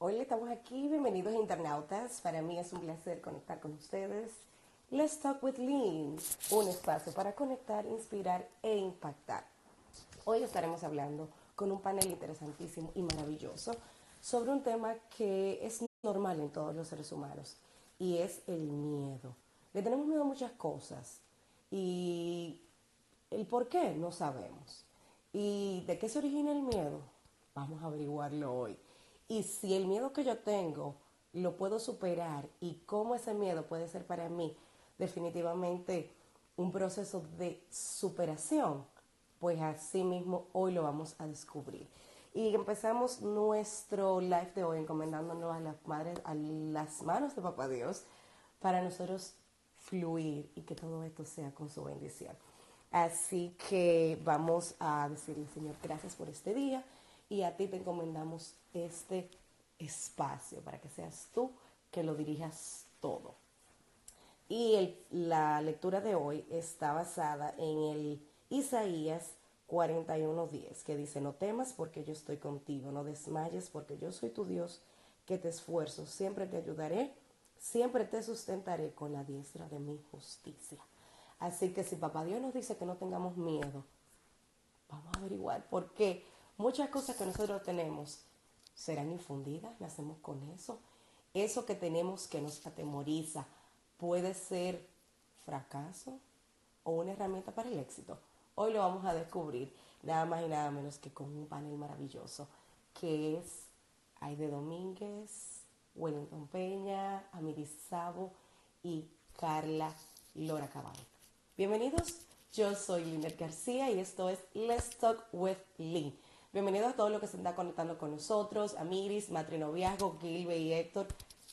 Hoy estamos aquí, bienvenidos internautas. Para mí es un placer conectar con ustedes. Let's Talk with Lean, un espacio para conectar, inspirar e impactar. Hoy estaremos hablando con un panel interesantísimo y maravilloso sobre un tema que es normal en todos los seres humanos y es el miedo. Le tenemos miedo a muchas cosas y el por qué no sabemos. ¿Y de qué se origina el miedo? Vamos a averiguarlo hoy. Y si el miedo que yo tengo lo puedo superar y cómo ese miedo puede ser para mí definitivamente un proceso de superación, pues así mismo hoy lo vamos a descubrir. Y empezamos nuestro live de hoy encomendándonos a las madres, a las manos de Papá Dios, para nosotros fluir y que todo esto sea con su bendición. Así que vamos a decirle, Señor, gracias por este día y a ti te encomendamos este espacio para que seas tú que lo dirijas todo. Y la lectura de hoy está basada en el Isaías 41:10, que dice, no temas porque yo estoy contigo, no desmayes porque yo soy tu Dios, que te esfuerzo, siempre te ayudaré, siempre te sustentaré con la diestra de mi justicia. Así que si papá Dios nos dice que no tengamos miedo, vamos a averiguar por qué muchas cosas que nosotros tenemos serán infundidas, nacemos con eso. Eso que tenemos que nos atemoriza puede ser fracaso o una herramienta para el éxito. Hoy lo vamos a descubrir nada más y nada menos que con un panel maravilloso que es Aide Domínguez, Wellington Peña, Amiris Sabo y Carla Lora Cabal. Bienvenidos, yo soy Lynette García y esto es Let's Talk with Lee. Bienvenidos a todos los que se están conectando con nosotros, Amiris, Matrinoviazgo, Gilbe y Héctor.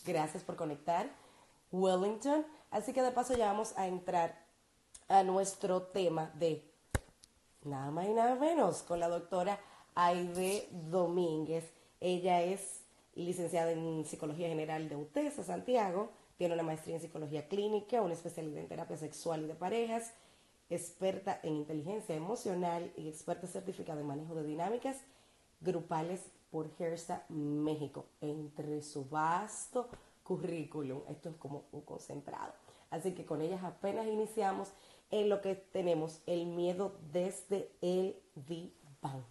Gracias por conectar. Wellington. Así que de paso ya vamos a entrar a nuestro tema de nada más y nada menos, con la doctora Aide Domínguez. Ella es licenciada en Psicología General de UTESA, Santiago, tiene una maestría en Psicología Clínica, una especialidad en Terapia Sexual y de Parejas, experta en Inteligencia Emocional y experta certificada en Manejo de Dinámicas Grupales por HERSA México, entre su vasto currículum. Esto es como un concentrado. Así que con ellas apenas iniciamos en lo que tenemos el miedo desde el diván.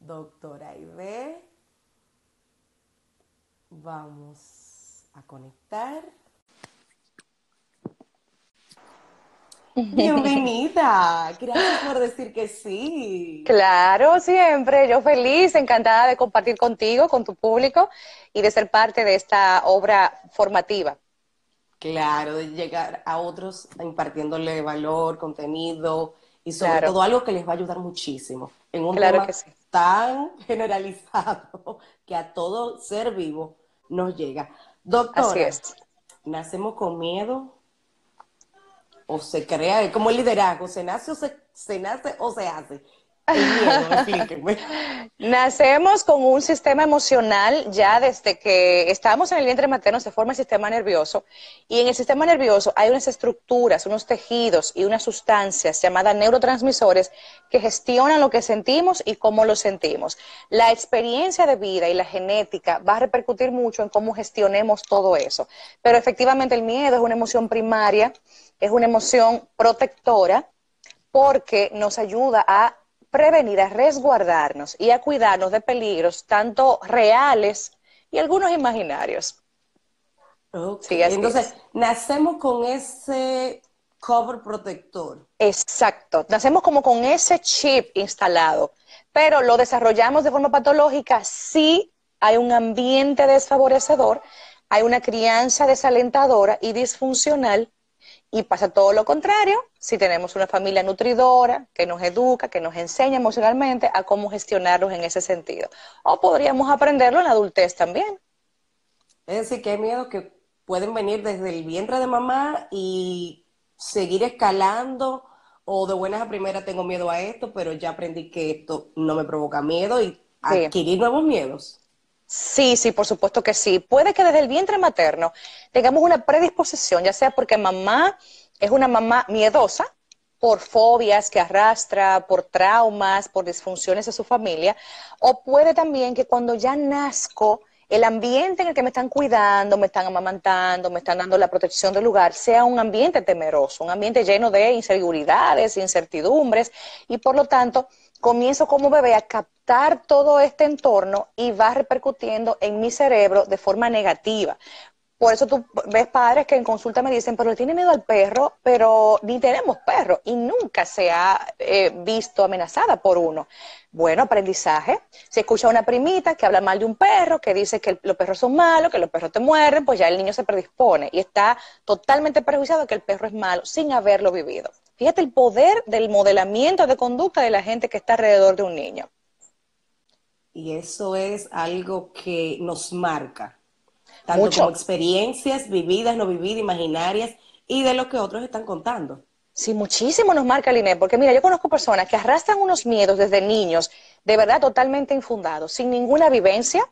Doctora Ide, vamos a conectar. Bienvenida, gracias por decir que sí. Claro, siempre, yo feliz, encantada de compartir contigo, con tu público y de ser parte de esta obra formativa. Claro, de llegar a otros impartiéndole valor, contenido y sobre todo algo que les va a ayudar muchísimo en un tema tan generalizado que a todo ser vivo nos llega. Doctora, ¿nacemos con miedo o se crea? como el liderazgo, ¿se nace o se nace o se hace? Nacemos con un sistema emocional ya desde que estamos en el vientre materno se forma el sistema nervioso y en el sistema nervioso hay unas estructuras, unos tejidos y unas sustancias llamadas neurotransmisores que gestionan lo que sentimos y cómo lo sentimos. La experiencia de vida y la genética va a repercutir mucho en cómo gestionemos todo eso. Pero efectivamente el miedo es una emoción primaria, es una emoción protectora porque nos ayuda a prevenir, a resguardarnos y a cuidarnos de peligros tanto reales y algunos imaginarios. Entonces, nacemos con ese cover protector. Exacto, nacemos como con ese chip instalado, pero lo desarrollamos de forma patológica si hay un ambiente desfavorecedor, hay una crianza desalentadora y disfuncional y pasa todo lo contrario si tenemos una familia nutridora que nos educa, que nos enseña emocionalmente a cómo gestionarlos en ese sentido. O podríamos aprenderlo en la adultez también. Es decir, que hay miedos que pueden venir desde el vientre de mamá y seguir escalando o de buenas a primeras tengo miedo a esto, pero ya aprendí que esto no me provoca miedo y adquirir nuevos miedos. Sí, sí, por supuesto que sí. Puede que desde el vientre materno tengamos una predisposición, ya sea porque mamá es una mamá miedosa por fobias que arrastra, por traumas, por disfunciones de su familia, o puede también que cuando ya nazco el ambiente en el que me están cuidando, me están amamantando, me están dando la protección del lugar, sea un ambiente temeroso, un ambiente lleno de inseguridades, incertidumbres, y por lo tanto comienzo como bebé a captar todo este entorno y va repercutiendo en mi cerebro de forma negativa. Por eso tú ves padres que en consulta me dicen, pero le tiene miedo al perro, pero ni tenemos perro y nunca se ha eh, visto amenazada por uno. Bueno, aprendizaje. Se escucha una primita que habla mal de un perro, que dice que los perros son malos, que los perros te muerden, pues ya el niño se predispone y está totalmente prejuiciado que el perro es malo sin haberlo vivido. Fíjate el poder del modelamiento de conducta de la gente que está alrededor de un niño. Y eso es algo que nos marca tanto como experiencias vividas, no vividas, imaginarias y de lo que otros están contando. Sí, muchísimo nos marca el porque mira, yo conozco personas que arrastran unos miedos desde niños, de verdad totalmente infundados, sin ninguna vivencia,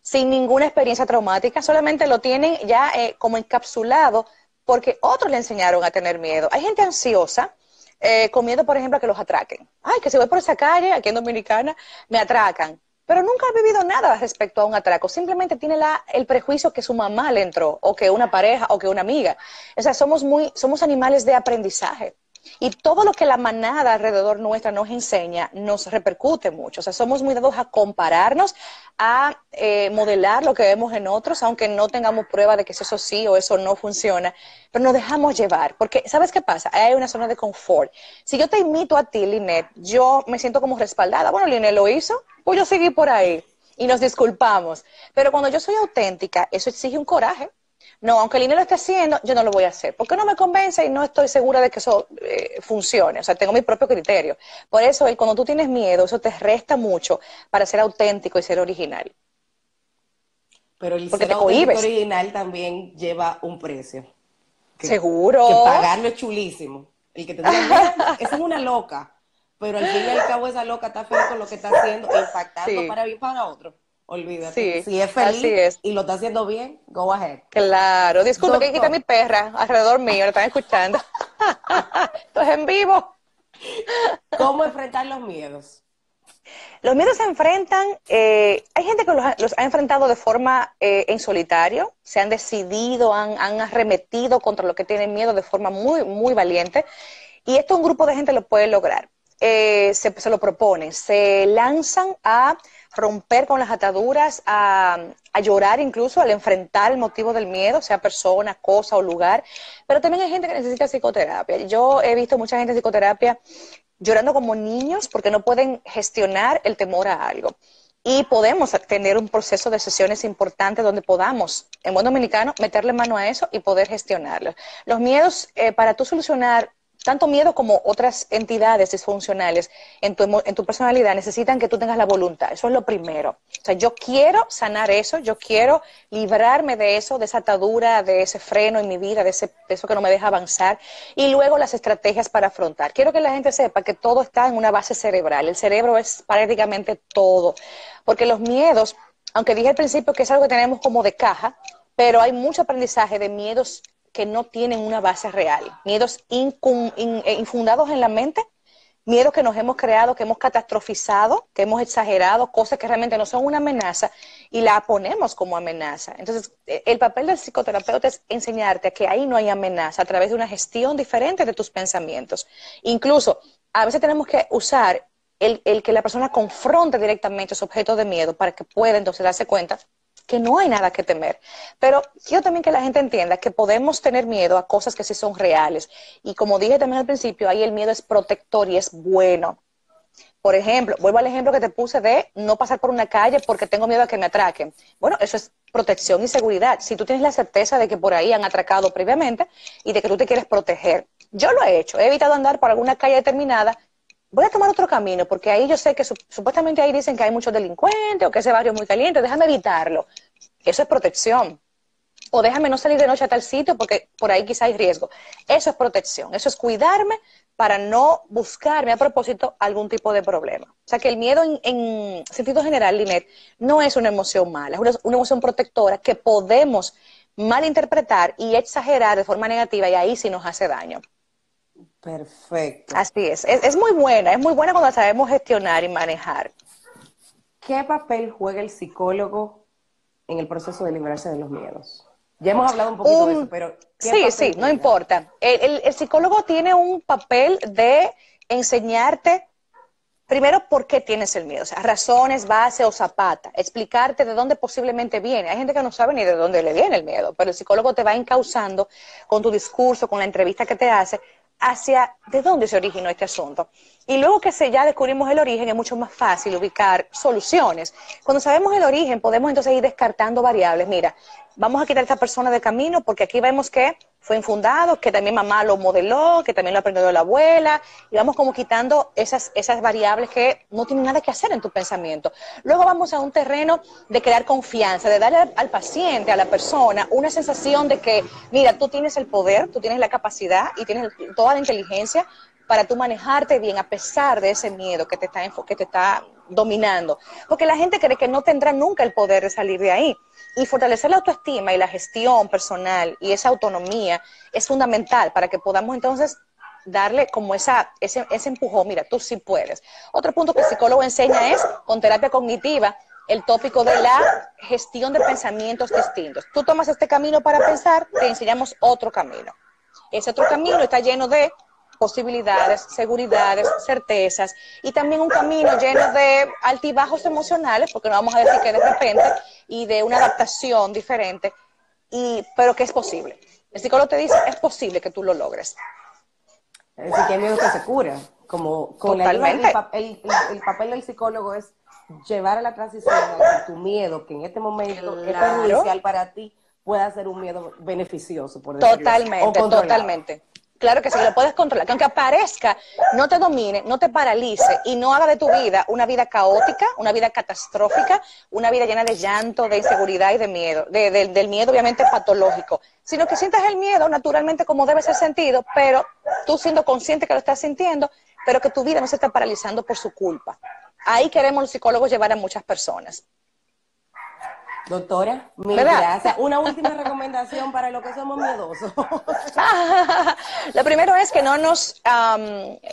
sin ninguna experiencia traumática, solamente lo tienen ya eh, como encapsulado porque otros le enseñaron a tener miedo. Hay gente ansiosa, eh, con miedo, por ejemplo, a que los atraquen. Ay, que si voy por esa calle, aquí en Dominicana, me atracan pero nunca ha vivido nada respecto a un atraco, simplemente tiene la, el prejuicio que su mamá le entró, o que una pareja, o que una amiga. O sea, somos muy, somos animales de aprendizaje. Y todo lo que la manada alrededor nuestra nos enseña nos repercute mucho. O sea, somos muy dados a compararnos, a eh, modelar lo que vemos en otros, aunque no tengamos prueba de que eso sí o eso no funciona, pero nos dejamos llevar. Porque, ¿sabes qué pasa? Hay una zona de confort. Si yo te imito a ti, Linet, yo me siento como respaldada. Bueno, Linet lo hizo, pues yo seguí por ahí y nos disculpamos. Pero cuando yo soy auténtica, eso exige un coraje no, aunque el INE lo esté haciendo, yo no lo voy a hacer, porque no me convence y no estoy segura de que eso eh, funcione, o sea, tengo mi propio criterio. Por eso, cuando tú tienes miedo, eso te resta mucho para ser auténtico y ser original. Pero el ser auténtico original también lleva un precio. Seguro. Que pagarlo es chulísimo. El que te diga, esa es una loca, pero al fin y al cabo esa loca está feliz con lo que está haciendo, impactando para bien para otro. Olvídate. si es feliz y lo está haciendo bien, go ahead. Claro. Disculpe que quita mi perra alrededor mío, lo están escuchando. Esto es en vivo. ¿Cómo enfrentar los miedos? Los miedos se enfrentan, eh, hay gente que los, ha enfrentado de forma eh, en solitario, se han decidido, han, arremetido contra lo que tienen miedo de forma muy, muy valiente. Y esto un grupo de gente lo puede lograr. Eh, se, se, lo proponen, se lanzan a romper con las ataduras, a, llorar incluso al enfrentar el motivo del miedo, sea persona, cosa o lugar. Pero también hay gente que necesita psicoterapia. Yo he visto mucha gente en psicoterapia llorando como niños porque no pueden gestionar el temor a algo. Y podemos tener un proceso de sesiones importantes donde podamos, en buen dominicano, meterle mano a eso y poder gestionarlo. Los miedos, eh, para tú solucionar tanto miedo como otras entidades disfuncionales en tu, en tu personalidad necesitan que tú tengas la voluntad. Eso es lo primero. O sea, yo quiero sanar eso, yo quiero librarme de eso, de esa atadura, de ese freno en mi vida, de, ese, de eso que no me deja avanzar. Y luego las estrategias para afrontar. Quiero que la gente sepa que todo está en una base cerebral. El cerebro es prácticamente todo. Porque los miedos, aunque dije al principio que es algo que tenemos como de caja, pero hay mucho aprendizaje de miedos que no tienen una base real, miedos eh, infundados en la mente, miedos que nos hemos creado, que hemos catastrofizado, que hemos exagerado, cosas que realmente no son una amenaza y la ponemos como amenaza. Entonces, e, el papel del psicoterapeuta es enseñarte que ahí no hay amenaza a través de una gestión diferente de tus pensamientos. Incluso, a veces tenemos que usar el, el que la persona confronte directamente su objeto de miedo para que pueda entonces darse cuenta que no hay nada que temer. Pero quiero también que la gente entienda que podemos tener miedo a cosas que sí son reales. Y como dije también al principio, ahí el miedo es protector y es bueno. Por ejemplo, vuelvo al ejemplo que te puse de no pasar por una calle porque tengo miedo a que me atraquen. Bueno, eso es protección y seguridad. Si tú tienes la certeza de que por ahí han atracado previamente y de que tú te quieres proteger. Yo lo he hecho, he evitado andar por alguna calle determinada voy a tomar otro camino, porque ahí yo sé que supuestamente ahí dicen que hay muchos delincuentes o que ese barrio es muy caliente, déjame evitarlo. Eso es protección. O déjame no salir de noche a tal sitio porque por ahí quizá hay riesgo. Eso es protección, eso es cuidarme para no buscarme a propósito algún tipo de problema. O sea que el miedo en, sentido general, Linet, no es una emoción mala, es una, una emoción protectora que podemos malinterpretar y exagerar de forma negativa y ahí sí nos hace daño. Perfecto. Así es. es. muy buena, es muy buena cuando sabemos gestionar y manejar. ¿Qué papel juega el psicólogo en el proceso de librarse de los miedos? Ya hemos hablado un poquito de eso, pero... Sí, sí, no importa. el psicólogo tiene un papel de enseñarte Primero, ¿por qué tienes el miedo? O sea, razones, base o zapata. Explicarte de dónde posiblemente viene. Hay gente que no sabe ni de dónde le viene el miedo, pero el psicólogo te va encauzando con tu discurso, con la entrevista que te hace, hacia de dónde se originó este asunto. Y luego que se ya descubrimos el origen, es mucho más fácil ubicar soluciones. Cuando sabemos el origen, podemos entonces ir descartando variables. Mira, vamos a quitar a esta persona de camino porque aquí vemos que fue infundado, que también mamá lo modeló, que también lo aprendió la abuela, y vamos como quitando esas, esas variables que no tienen nada que hacer en tu pensamiento. Luego vamos a un terreno de crear confianza, de darle al, paciente, a la persona, una sensación de que, mira, tú tienes el poder, tú tienes la capacidad y tienes toda la inteligencia para tú manejarte bien a pesar de ese miedo que te está, que te está dominando. Porque la gente cree que no tendrá nunca el poder de salir de ahí. Y fortalecer la autoestima y la gestión personal y esa autonomía es fundamental para que podamos entonces darle como esa, ese, ese empujón, mira, tú sí puedes. Otro punto que el psicólogo enseña es, con terapia cognitiva, el tópico de la gestión de pensamientos distintos. Tú tomas este camino para pensar, te enseñamos otro camino. Ese otro camino está lleno de posibilidades, seguridades, certezas y también un camino lleno de altibajos emocionales, porque no vamos a decir que de repente, y de una adaptación diferente, y, pero que es posible. El psicólogo te dice, es posible que tú lo logres. Es decir, que hay miedo que se cura. Como con el, el, papel del psicólogo es llevar a la transición a tu miedo, que en este momento es perjudicial para ti, pueda ser un miedo beneficioso. Por totalmente, totalmente. Claro que sí, lo puedes controlar. Que aunque aparezca, no te domine, no te paralice y no haga de tu vida una vida caótica, una vida catastrófica, una vida llena de llanto, de inseguridad y de miedo, del miedo obviamente patológico, sino que sientas el miedo naturalmente como debe ser sentido, pero tú siendo consciente que lo estás sintiendo, pero que tu vida no se está paralizando por su culpa. Ahí queremos los psicólogos llevar a muchas personas. Doctora, mil gracias. Una última recomendación para los que somos miedosos. Lo primero es que no nos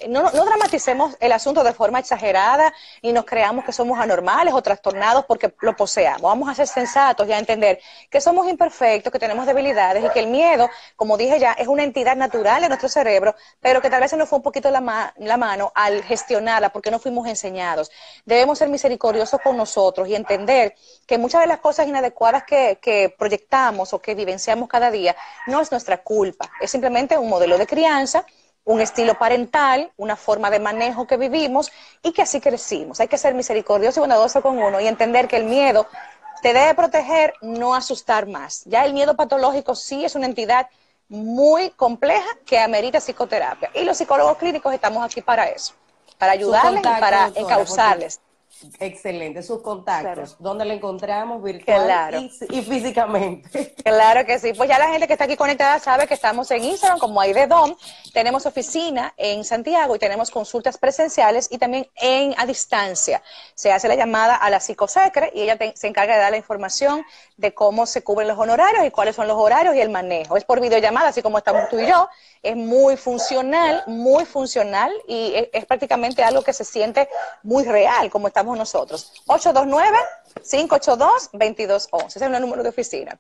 no, dramaticemos el asunto de forma exagerada y nos creamos que somos anormales o trastornados porque lo poseamos. Vamos a ser sensatos y a entender que somos imperfectos, que tenemos debilidades y que el miedo, como dije ya, es una entidad natural en nuestro cerebro, pero que tal vez se nos fue un poquito la, la mano al gestionarla porque no fuimos enseñados. Debemos ser misericordiosos con nosotros y entender que muchas de las cosas inadecuadas que, que, proyectamos o que vivenciamos cada día no es nuestra culpa, es simplemente un modelo de crianza, un estilo parental, una forma de manejo que vivimos y que así crecimos. Hay que ser misericordioso y bondadoso con uno y entender que el miedo te debe proteger, no asustar más. Ya el miedo patológico sí es una entidad muy compleja que amerita psicoterapia. Y los psicólogos clínicos estamos aquí para eso, para ayudarles y para encauzarles. Excelente, sus contactos, ¿dónde le encontramos virtual y, físicamente? Claro que sí, pues ya la gente que está aquí conectada sabe que estamos en Instagram como Aidedom, tenemos oficina en Santiago y tenemos consultas presenciales y también en a distancia. Se hace la llamada a la psicosecre y ella se encarga de dar la información de cómo se cubren los honorarios y cuáles son los horarios y el manejo. Es por videollamada, así como estamos tú y yo, es muy funcional, muy funcional y es, es prácticamente algo que se siente muy real, como estamos nosotros. 829-582-2211. Ese es el número de oficina.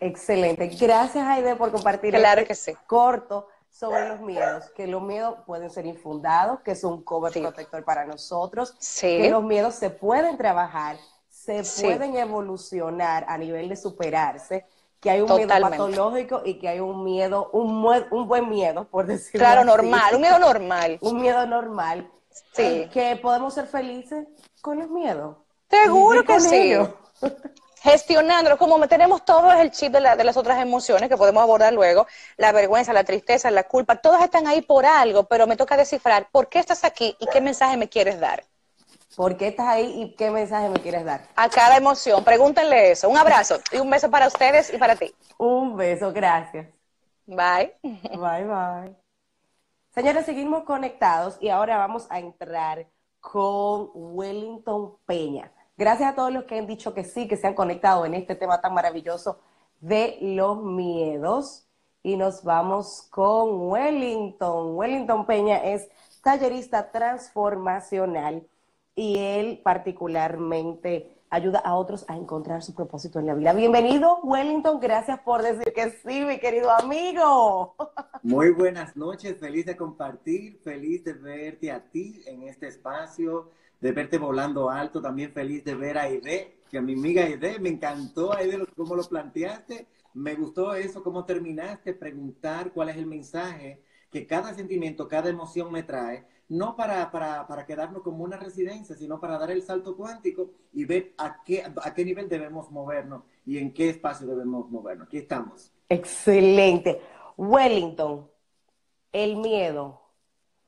Excelente. Gracias, Aide, por compartir claro este que sí. corto sobre los miedos, que los miedos pueden ser infundados, que es un cover protector para nosotros, que los miedos se pueden trabajar, se pueden evolucionar a nivel de superarse, que hay un miedo patológico y que hay un miedo, un, un buen miedo, por decirlo Claro, normal, un miedo normal. un miedo normal. Sí. Que podemos ser felices con los miedos. Seguro que sí. Gestionándolo, como tenemos todo el chip de, de, las otras emociones que podemos abordar luego, la vergüenza, la tristeza, la culpa, todas están ahí por algo, pero me toca descifrar por qué estás aquí y qué mensaje me quieres dar. ¿Por qué estás ahí y qué mensaje me quieres dar? A cada emoción, pregúntenle eso. Un abrazo y un beso para ustedes y para ti. Un beso, gracias. Bye. Bye, bye. Señores, seguimos conectados y ahora vamos a entrar con Wellington Peña. Gracias a todos los que han dicho que sí, que se han conectado en este tema tan maravilloso de los miedos. Y nos vamos con Wellington. Wellington Peña es tallerista transformacional y él particularmente ayuda a otros a encontrar su propósito en la vida. Bienvenido, Wellington. Gracias por decir que sí, mi querido amigo. Muy buenas noches. Feliz de compartir, feliz de verte a ti en este espacio, de verte volando alto. También feliz de ver a Aide, que a mi amiga Aide me encantó, Aide, cómo lo planteaste. Me gustó eso, cómo terminaste, preguntar cuál es el mensaje que cada sentimiento, cada emoción me trae no para, para, para, quedarnos como una residencia, sino para dar el salto cuántico y ver a qué, a qué nivel debemos movernos y en qué espacio debemos movernos. Aquí estamos. Excelente. Wellington, el miedo,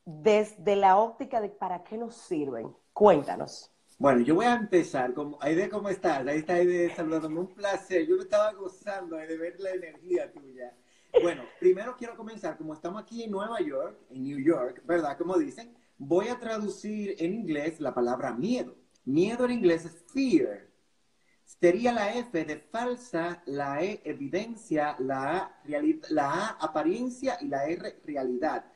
desde la óptica de para qué nos sirven. Cuéntanos. Bueno, yo voy a empezar. Como, Aide, ¿cómo estás? Ahí está Aide saludándome. Un placer. Yo me estaba gozando de ver la energía tuya. Bueno, primero quiero comenzar, como estamos aquí en Nueva York, en New York, ¿verdad? Como dicen, voy a traducir en inglés la palabra miedo. Miedo en inglés es fear. Sería la F de falsa, la E evidencia, la A, la A apariencia y la R realidad.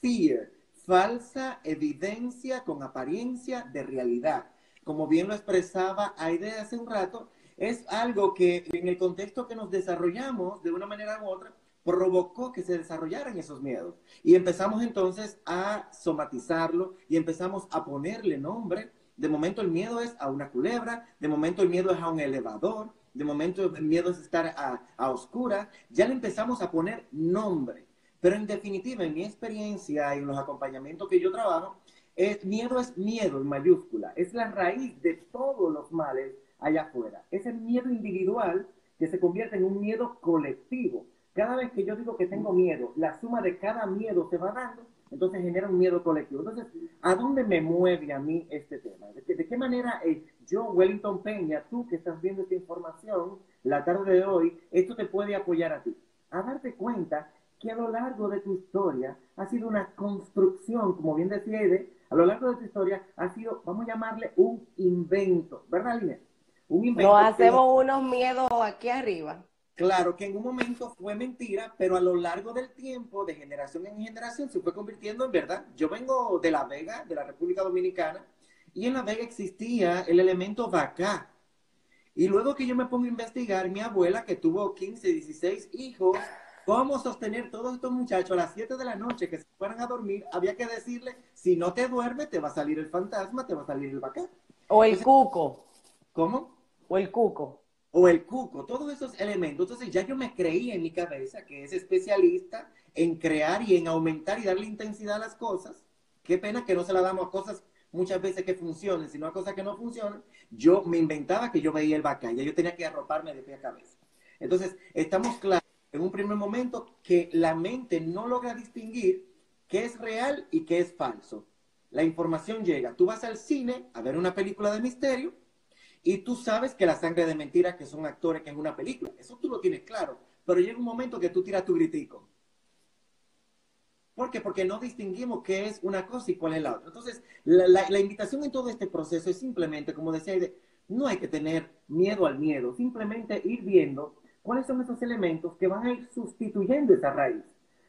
Fear, falsa evidencia con apariencia de realidad. Como bien lo expresaba Aide hace un rato, es algo que en el contexto que nos desarrollamos de una manera u otra, provocó que se desarrollaran esos miedos. Y empezamos entonces a somatizarlo y empezamos a ponerle nombre. De momento el miedo es a una culebra, de momento el miedo es a un elevador, de momento el miedo es estar a, a oscuras. Ya le empezamos a poner nombre. Pero en definitiva, en mi experiencia y en los acompañamientos que yo trabajo, es, miedo es miedo en mayúscula. Es la raíz de todos los males allá afuera. Es el miedo individual que se convierte en un miedo colectivo. Cada vez que yo digo que tengo miedo, la suma de cada miedo se va dando, entonces genera un miedo colectivo. Entonces, ¿a dónde me mueve a mí este tema? ¿De qué, manera eh, yo, Wellington Peña, tú que estás viendo esta información la tarde de hoy, esto te puede apoyar a ti? A darte cuenta que a lo largo de tu historia ha sido una construcción, como bien decía Ede, a lo largo de tu historia ha sido, vamos a llamarle un invento, ¿verdad, Inés? Un invento. No hacemos unos miedos aquí arriba. Claro que en un momento fue mentira, pero a lo largo del tiempo, de generación en generación, se fue convirtiendo en verdad. Yo vengo de La Vega, de la República Dominicana, y en La Vega existía el elemento vaca. Y luego que yo me pongo a investigar, mi abuela, que tuvo 15, 16 hijos, cómo sostener todos estos muchachos a las 7 de la noche que se fueran a dormir, había que decirle, si no te duermes, te va a salir el fantasma, te va a salir el vaca. O el cuco. ¿Cómo? O el cuco o el cuco, todos esos elementos. Entonces ya yo me creí en mi cabeza que es especialista en crear y en aumentar y darle intensidad a las cosas. Qué pena que no se la damos a cosas muchas veces que funcionen, sino a cosas que no funcionan. Yo me inventaba que yo veía el bacán, ya yo tenía que arroparme de pie a cabeza. Entonces, estamos claros en un primer momento que la mente no logra distinguir qué es real y qué es falso. La información llega. Tú vas al cine a ver una película de misterio y tú sabes que la sangre de mentiras, que son actores, que es una película. Eso tú lo tienes claro. Pero llega un momento que tú tiras tu gritico. ¿Por qué? Porque no distinguimos qué es una cosa y cuál es la otra. Entonces, la, invitación en todo este proceso es simplemente, como decía, no hay que tener miedo al miedo, simplemente ir viendo cuáles son esos elementos que van a ir sustituyendo esa raíz.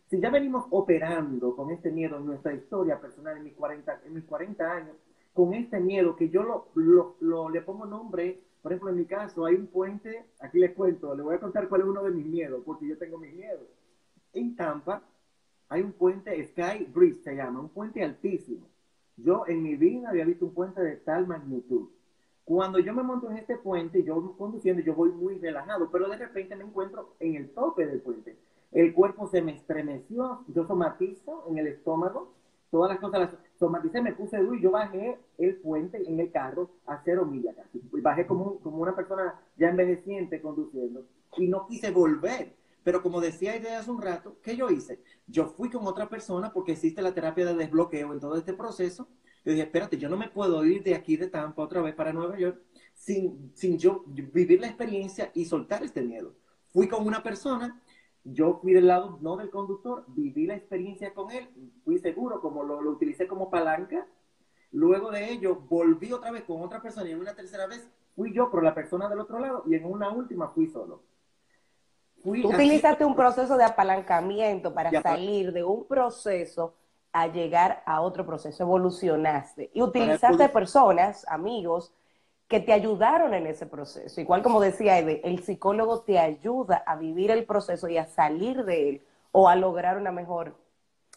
Si ya venimos operando con este miedo en nuestra historia personal en mis 40, en mis 40 años, con este miedo que yo lo, lo, le pongo nombre, por ejemplo, en mi caso, hay un puente, aquí les cuento, le voy a contar cuál es uno de mis miedos, porque yo tengo mis miedos. En Tampa hay un puente, Sky Bridge se llama, un puente altísimo. Yo en mi vida había visto un puente de tal magnitud. Cuando yo me monto en este puente, yo conduciendo, yo voy muy relajado, pero de repente me encuentro en el tope del puente. El cuerpo se me estremeció, yo somatizo en el estómago, todas las cosas las somaticé, me puse duro y yo bajé el puente en el carro a cero millas casi. Y bajé como, como una persona ya envejeciente conduciendo y no quise volver. Pero como decía desde hace un rato, ¿qué yo hice? Yo fui con otra persona porque existe la terapia de desbloqueo en todo este proceso. Yo dije, espérate, yo no me puedo ir de aquí de Tampa otra vez para Nueva York sin, sin yo vivir la experiencia y soltar este miedo. Fui con una persona yo fui del lado no del conductor, viví la experiencia con él, fui seguro, como lo, lo, utilicé como palanca. Luego de ello, volví otra vez con otra persona y en una tercera vez fui yo por la persona del otro lado y en una última fui solo. Fui utilizaste un proceso de apalancamiento para salir de un proceso a llegar a otro proceso, evolucionaste y utilizaste personas, amigos, que te ayudaron en ese proceso. Igual como decía Ede, el psicólogo te ayuda a vivir el proceso y a salir de él o a lograr una mejor,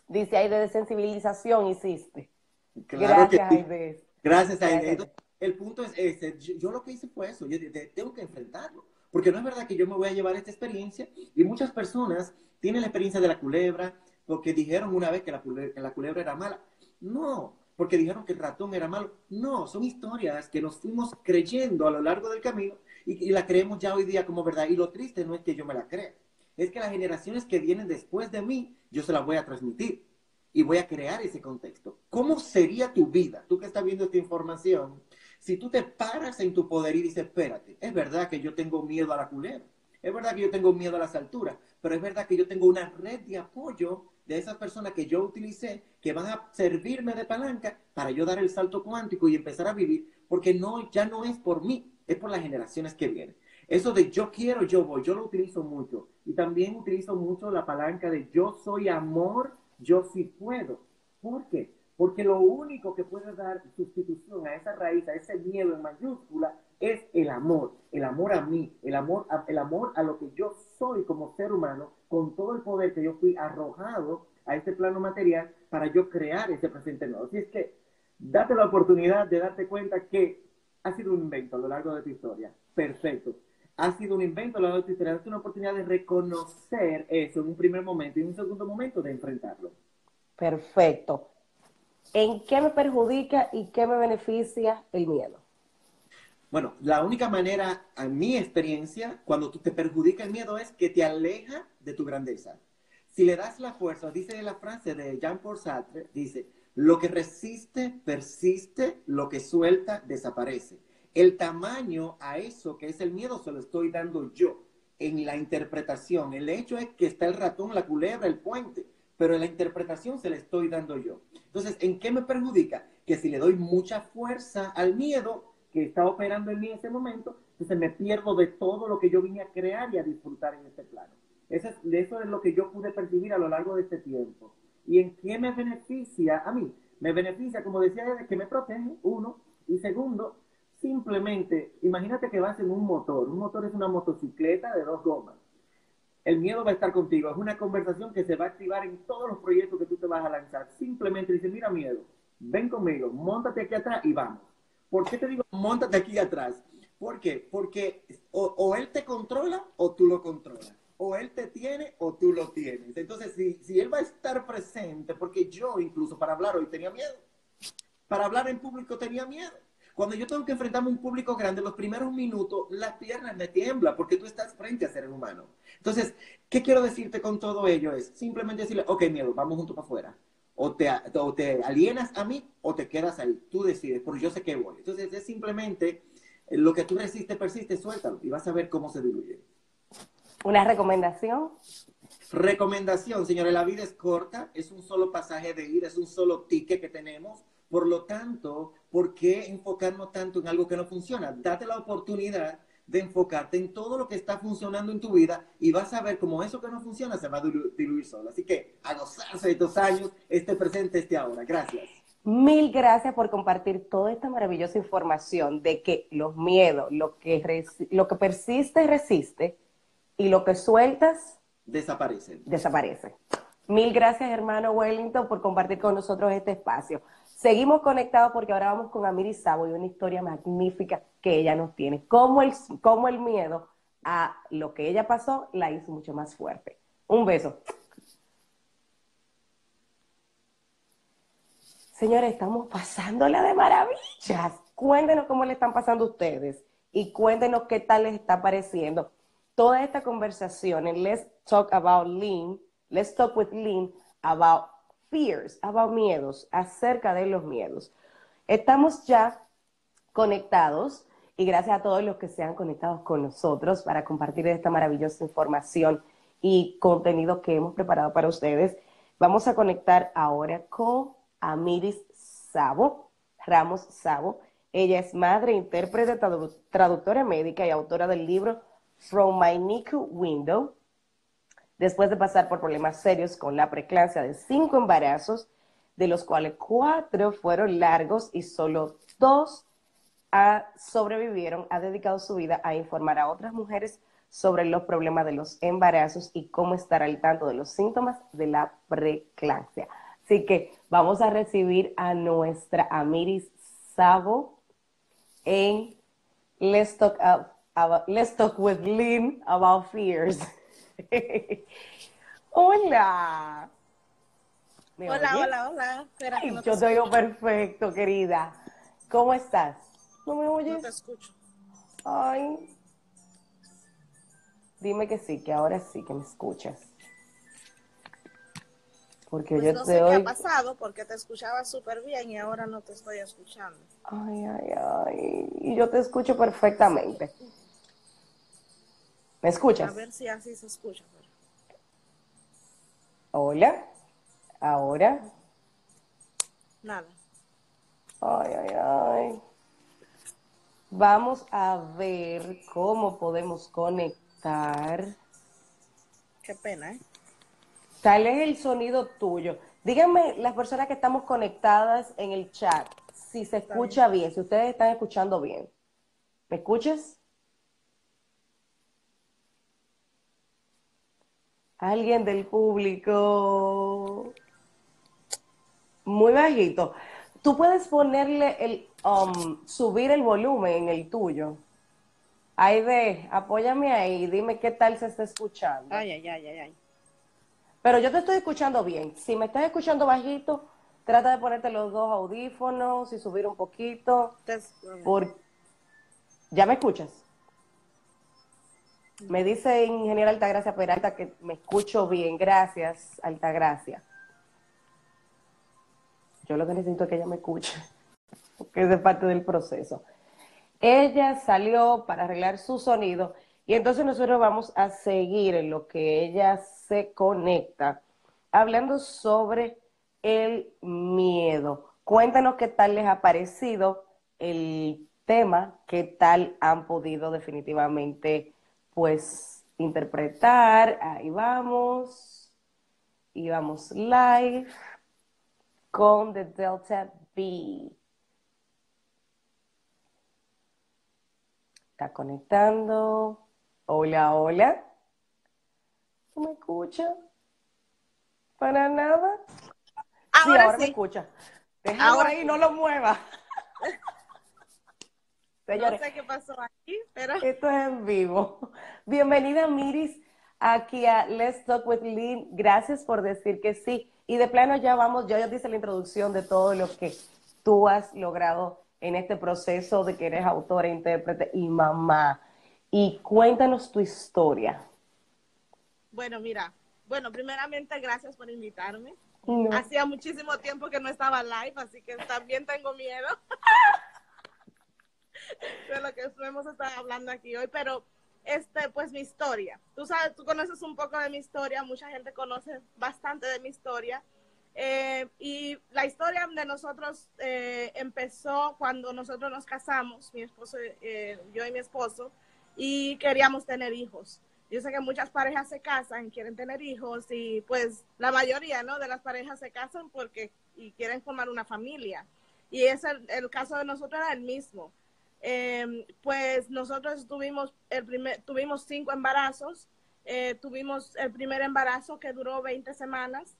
dice Aide, de sensibilización hiciste. Gracias, Aide. Gracias, Aide. el punto es ese. Yo, lo que hice fue eso. Yo tengo que enfrentarlo. Porque no es verdad que yo me voy a llevar esta experiencia y muchas personas tienen la experiencia de la culebra porque dijeron una vez que la que la culebra era mala. No, porque dijeron que el ratón era malo. No, son historias que nos fuimos creyendo a lo largo del camino y, la creemos ya hoy día como verdad. Y lo triste no es que yo me la crea, es que las generaciones que vienen después de mí, yo se las voy a transmitir y voy a crear ese contexto. ¿Cómo sería tu vida? Tú que estás viendo esta información, si tú te paras en tu poder y dices, espérate, es verdad que yo tengo miedo a la culebra, es verdad que yo tengo miedo a las alturas, pero es verdad que yo tengo una red de apoyo de esas personas que yo utilicé que van a servirme de palanca para yo dar el salto cuántico y empezar a vivir, porque no, ya no es por mí, es por las generaciones que vienen. Eso de yo quiero, yo voy, yo lo utilizo mucho. Y también utilizo mucho la palanca de yo soy amor, yo sí puedo. ¿Por qué? Porque lo único que puede dar sustitución a esa raíz, a ese miedo en mayúscula, es el amor. El amor a mí, el amor a, el amor a lo que yo soy como ser humano con todo el poder que yo fui arrojado a este plano material para yo crear ese presente nuevo. Así es que date la oportunidad de darte cuenta que ha sido un invento a lo largo de tu historia. Perfecto. Ha sido un invento a lo largo de tu historia. Date una oportunidad de reconocer eso en un primer momento y en un segundo momento de enfrentarlo. Perfecto. ¿En qué me perjudica y qué me beneficia el miedo? Bueno, la única manera, a mi experiencia, cuando tú te perjudica el miedo es que te aleja de tu grandeza. Si le das la fuerza, dice la frase de Jean-Paul Sartre, dice, lo que resiste, persiste, lo que suelta, desaparece. El tamaño a eso que es el miedo se lo estoy dando yo en la interpretación. El hecho es que está el ratón, la culebra, el puente, pero en la interpretación se le estoy dando yo. Entonces, ¿en qué me perjudica? Que si le doy mucha fuerza al miedo, que está operando en mí en ese momento, entonces me pierdo de todo lo que yo vine a crear y a disfrutar en este plano. Eso es, lo que yo pude percibir a lo largo de este tiempo. ¿Y en qué me beneficia a mí? Me beneficia, como decía, que me protege, uno, y segundo, simplemente, imagínate que vas en un motor. Un motor es una motocicleta de dos gomas. El miedo va a estar contigo. Es una conversación que se va a activar en todos los proyectos que tú te vas a lanzar. Simplemente dice, mira miedo, ven conmigo, montate aquí atrás y vamos. ¿Por qué te digo, montate aquí atrás? ¿Por qué? Porque o, él te controla o tú lo controlas. O él te tiene o tú lo tienes. Entonces, si, si él va a estar presente, porque yo incluso para hablar hoy tenía miedo. Para hablar en público tenía miedo. Cuando yo tengo que enfrentarme a un público grande, los primeros minutos, las piernas me tiemblan porque tú estás frente a ser humano. Entonces, ¿qué quiero decirte con todo ello? Es simplemente decirle, ok, miedo, vamos juntos para afuera o te, te alienas a mí o te quedas ahí. Tú decides, porque yo sé que voy. Entonces es simplemente eh, lo que tú resistes, persiste, suéltalo y vas a ver cómo se diluye. ¿Una recomendación? Recomendación, señores, la vida es corta, es un solo pasaje de ida, es un solo ticket que tenemos. Por lo tanto, ¿por qué enfocarnos tanto en algo que no funciona? Date la oportunidad de enfocarte en todo lo que está funcionando en tu vida y vas a ver cómo eso que no funciona se va a diluir solo. Así que a gozarse de estos años, este presente, este ahora. Gracias. Mil gracias por compartir toda esta maravillosa información de que los miedos, lo que, lo que persiste, resiste y lo que sueltas, desaparece. Desaparece. Mil gracias, hermano Wellington, por compartir con nosotros este espacio. Seguimos conectados porque ahora vamos con Amiri Sabo y una historia magnífica que ella nos tiene. Cómo el, cómo el miedo a lo que ella pasó la hizo mucho más fuerte. Un beso. Señores, estamos pasándola de maravillas. Cuéntenos cómo le están pasando a ustedes y cuéntenos qué tal les está pareciendo toda esta conversación en Let's Talk About Lean, Let's Talk with Lean about fears, about miedos, acerca de los miedos. Estamos ya conectados y gracias a todos los que se han conectado con nosotros para compartir esta maravillosa información y contenido que hemos preparado para ustedes. Vamos a conectar ahora con Amiris Sabo, Ramos Sabo. Ella es madre, intérprete, traductora médica y autora del libro From My NICU Window, después de pasar por problemas serios con la preclancia de cinco embarazos, de los cuales cuatro fueron largos y solo dos sobrevivieron ha dedicado su vida a informar a otras mujeres sobre los problemas de los embarazos y cómo estar al tanto de los síntomas de la preeclampsia. Así que vamos a recibir a nuestra Amiris Sabo en Let's Talk, Let's Talk with Lynn About Fears. hola. Hola, hola, hola, yo te oigo perfecto, querida. ¿Cómo estás? ¿No me oyes? No te escucho. Ay. Dime que sí, que ahora sí que me escuchas. Porque pues yo no te sé qué ha pasado, porque te escuchaba súper bien y ahora no te estoy escuchando. Ay, ay, ay. Y yo te escucho perfectamente. ¿Me escuchas? A ver si así se escucha. Hola. Ahora. Nada. Ay, ay, ay. Vamos a ver cómo podemos conectar. Qué pena, ¿eh? Tal es el sonido tuyo. Díganme las personas que estamos conectadas en el chat, si se escucha bien. si ustedes están escuchando bien. ¿Me escuchas? Alguien del público. Muy bajito. Tú puedes ponerle el, um, subir el volumen en el tuyo. Aide, apóyame ahí, dime qué tal se está escuchando. Ay, ay, ay, ay, ay. Pero yo te estoy escuchando bien. Si me estás escuchando bajito, trata de ponerte los dos audífonos y subir un poquito. Por... ¿Ya me escuchas? Me dice ingeniera Altagracia Peralta que me escucho bien. Gracias, Altagracia. Yo lo que necesito es que ella me escuche, porque es de parte del proceso. Ella salió para arreglar su sonido y entonces nosotros vamos a seguir en lo que ella se conecta, hablando sobre el miedo. Cuéntanos qué tal les ha parecido el tema, qué tal han podido definitivamente, pues, interpretar. Ahí vamos. Y vamos live con The Delta B. Está conectando. Hola, hola. ¿No me escucha? ¿Para nada? Ahora sí, ahora me escucha. Déjalo ahora ahí, no lo mueva. Señores, no sé qué pasó aquí, pero... Esto es en vivo. Bienvenida, Miris, aquí a Let's Talk with Lynn. Gracias por decir que sí. Y de plano ya vamos, yo ya dice la introducción de todo lo que tú has logrado en este proceso de que eres autora, intérprete y mamá. Y cuéntanos tu historia. Bueno, mira, bueno, primeramente gracias por invitarme. Hacía muchísimo tiempo que no estaba live, así que también tengo miedo de lo que hemos estado hablando aquí hoy, pero este, pues mi historia. Tú sabes, tú conoces un poco de mi historia, mucha gente conoce bastante de mi historia. Eh, y la historia de nosotros eh, empezó cuando nosotros nos casamos, mi esposo, eh, yo y mi esposo, y queríamos tener hijos. Yo sé que muchas parejas se casan, quieren tener hijos y pues la mayoría ¿no? de las parejas se casan porque y quieren formar una familia. Y es el, el caso de nosotros era el mismo. Em, pues nosotros tuvimos, el primer, tuvimos cinco embarazos. Eh, tuvimos el primer embarazo que duró 20 semanas.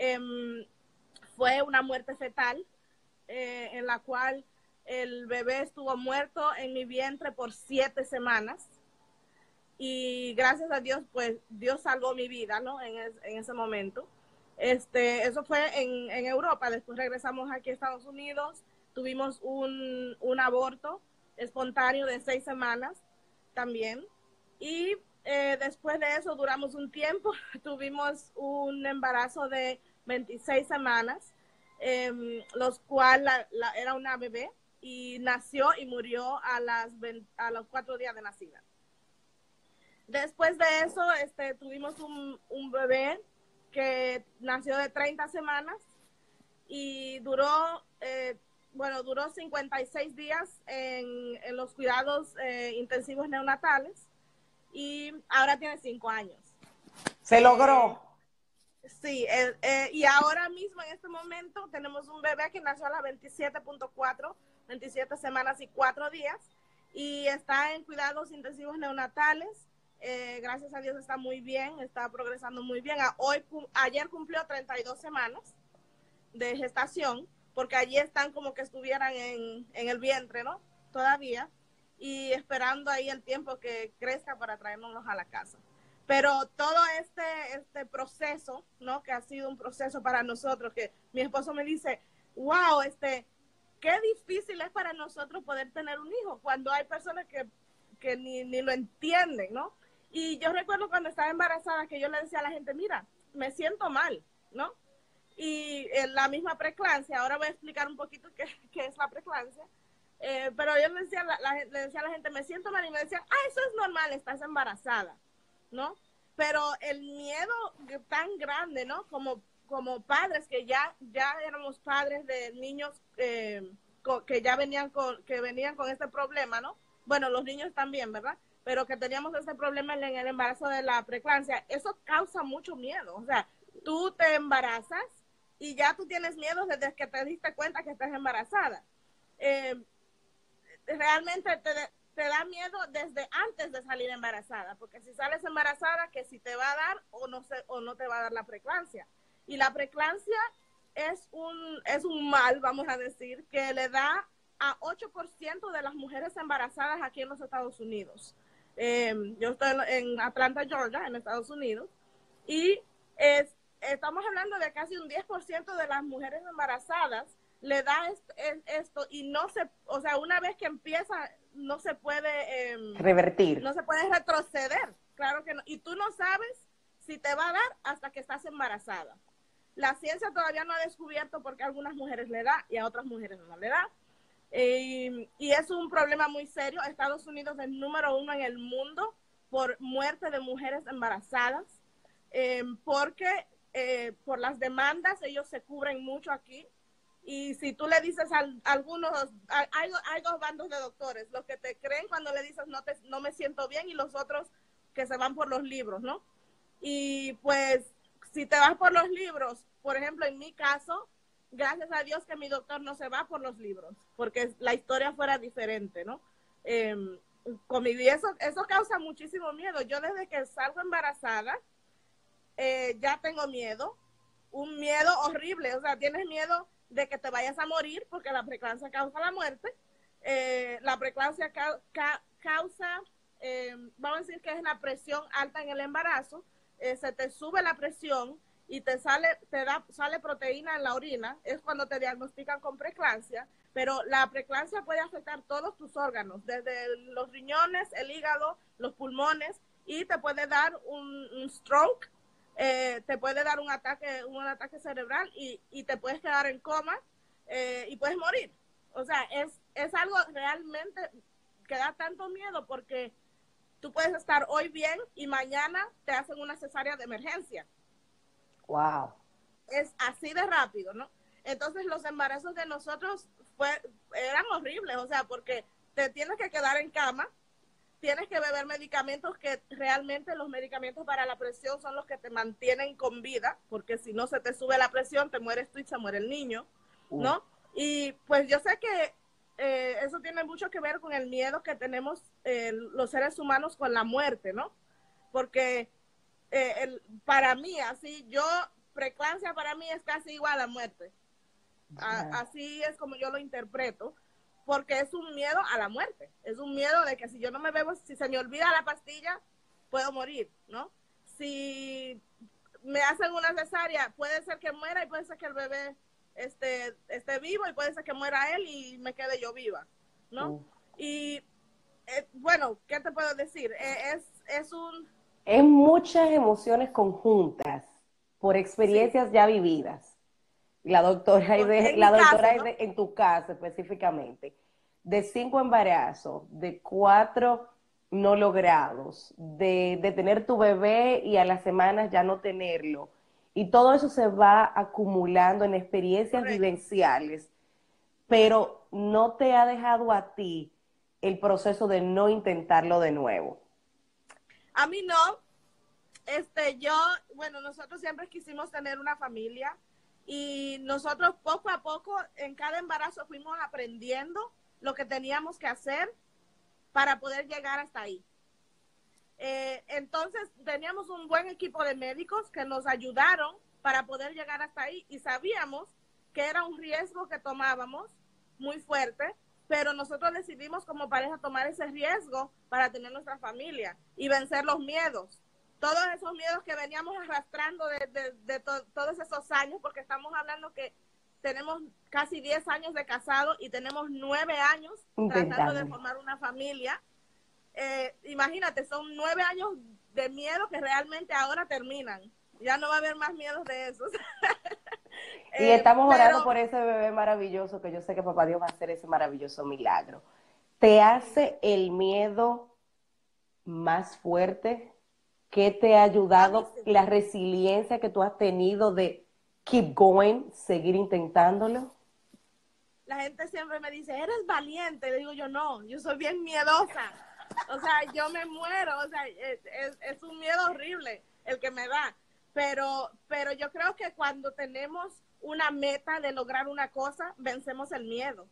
Em, fue una muerte fetal eh, en la cual el bebé estuvo muerto en mi vientre por siete semanas. Y gracias a Dios, pues Dios salvó mi vida, ¿no? En, en ese momento. Este, eso fue en, en, Europa. Después regresamos aquí a Estados Unidos. Tuvimos un, un aborto espontáneo de seis semanas también. Y eh, después de eso duramos un tiempo, tuvimos un embarazo de 26 semanas, eh, los cuales era una bebé y nació y murió a, las, a los cuatro días de nacida. Después de eso, este, tuvimos un, un bebé que nació de 30 semanas y duró eh, bueno, duró 56 días en, en los cuidados eh, intensivos neonatales y ahora tiene 5 años. Se logró. Sí, eh, eh, y ahora mismo en este momento tenemos un bebé que nació a las 27.4 27 semanas y 4 días y está en cuidados intensivos neonatales. Eh, gracias a Dios está muy bien, está progresando muy bien. hoy, ayer cumplió 32 semanas de gestación, porque allí están como que estuvieran en, en el vientre, ¿no? Todavía, y esperando ahí el tiempo que crezca para traernos a la casa. Pero todo este, este proceso, ¿no? Que ha sido un proceso para nosotros, que mi esposo me dice, wow, este, qué difícil es para nosotros poder tener un hijo cuando hay personas que, que ni, ni lo entienden, ¿no? Y yo recuerdo cuando estaba embarazada que yo le decía a la gente, mira, me siento mal, ¿no? Y la misma preclancia, ahora voy a explicar un poquito qué, qué es la preclancia, eh, pero yo le decía, le decía a la gente, me siento mal y me decían, ah, eso es normal, estás embarazada. ¿No? Pero el miedo tan grande, ¿no? Como, como padres que ya, ya éramos padres de niños eh, que ya venían con, que venían con este problema, ¿no? Bueno, los niños también, ¿verdad? Pero que teníamos este problema en el embarazo de la preclancia, eso causa mucho miedo. O sea, tú te embarazas y ya tú tienes miedo desde que te diste cuenta que estás embarazada. Eh, realmente te, te da miedo desde antes de salir embarazada, porque si sales embarazada, que si te va a dar o no, se, o no te va a dar la preclancia. Y la preclancia es un, es un mal, vamos a decir, que le da a 8% de las mujeres embarazadas aquí en los Estados Unidos. Em, yo estoy en Atlanta, Georgia, en Estados Unidos, y es, estamos hablando de casi un 10% de las mujeres embarazadas le da esto, y no se, o sea, una vez que empieza, no se puede em, revertir. No se puede retroceder, claro que no. Y tú no sabes si te va a dar hasta que estás embarazada. La ciencia todavía no ha descubierto por qué a algunas mujeres le da y a otras mujeres no le da. y es un problema muy serio. Estados Unidos es el número uno en el mundo por muerte de mujeres embarazadas, em, porque eh, por las demandas ellos se cubren mucho aquí y si tú le dices a, algunos, hay, hay, dos bandos de doctores, los que te creen cuando le dices no, te, no me siento bien y los otros que se van por los libros, ¿no? Y pues si te vas por los libros, por ejemplo, en mi caso, gracias a Dios que mi doctor no se va por los libros, porque la historia fuera diferente, ¿no? Eh, con mi, eso, eso causa muchísimo miedo. Yo desde que salgo embarazada, eh, ya tengo miedo, un miedo horrible, o sea, tienes miedo de que te vayas a morir porque la preclancia causa la muerte. Eh, la preclancia causa, eh, vamos a decir que es la presión alta en el embarazo, eh, se te sube la presión y te sale, te da, sale proteína en la orina, es cuando te diagnostican con preclancia, pero la preclancia puede afectar todos tus órganos, desde los riñones, el hígado, los pulmones, y te puede dar un stroke, eh, te puede dar un ataque, un ataque cerebral y, y te puedes quedar en coma eh, y puedes morir. O sea, es, es algo realmente que da tanto miedo porque tú puedes estar hoy bien y mañana te hacen una cesárea de emergencia. Wow. Es así de rápido, ¿no? Entonces los embarazos de nosotros fue, eran horribles, o sea, porque te tienes que quedar en cama, tienes que beber medicamentos que realmente los medicamentos para la presión son los que te mantienen con vida, porque si no se te sube la presión, te mueres tú y se muere el niño, ¿no? Y pues yo sé que eh, eso tiene mucho que ver con el miedo que tenemos eh, los seres humanos con la muerte, ¿no? Porque eh, el, para mí, así, yo, preclancia para mí es casi igual a muerte. así es como yo lo interpreto porque es un miedo a la muerte, es un miedo de que si yo no me bebo, si se me olvida la pastilla, puedo morir, ¿no? Si me hacen una cesárea, puede ser que muera y puede ser que el bebé esté, esté vivo y puede ser que muera él y me quede yo viva, ¿no? Y eh, bueno, ¿qué te puedo decir? Eh, es, es un... Es muchas emociones conjuntas por experiencias ya vividas. La doctora, la doctora en tu caso específicamente, de cinco embarazos, de cuatro no logrados, de, tener tu bebé y a las semanas ya no tenerlo. Y todo eso se va acumulando en experiencias vivenciales, pero no te ha dejado a ti el proceso de no intentarlo de nuevo. A mí no. Este, yo, bueno, nosotros siempre quisimos tener una familia y nosotros poco a poco en cada embarazo fuimos aprendiendo lo que teníamos que hacer para poder llegar hasta ahí. Eh, entonces teníamos un buen equipo de médicos que nos ayudaron para poder llegar hasta ahí y sabíamos que era un riesgo que tomábamos muy fuerte, pero nosotros decidimos como pareja tomar ese riesgo para tener nuestra familia y vencer los miedos. Todos esos miedos que veníamos arrastrando de, todos esos años, porque estamos hablando que tenemos casi 10 años de casado y tenemos 9 años tratando de formar una familia. Eh, imagínate, son 9 años de miedo que realmente ahora terminan. Ya no va a haber más miedos de esos. y eh, estamos orando por ese bebé maravilloso que yo sé que papá Dios va a hacer ese maravilloso milagro. ¿Te hace el miedo más fuerte? ¿Qué te ha ayudado? La resiliencia que tú has tenido de keep going, seguir intentándolo? La gente siempre me dice, eres valiente. Le digo yo, no, yo soy bien miedosa. O sea, yo me muero. O sea, es, un miedo horrible el que me da. Pero, pero yo creo que cuando tenemos una meta de lograr una cosa, vencemos el miedo.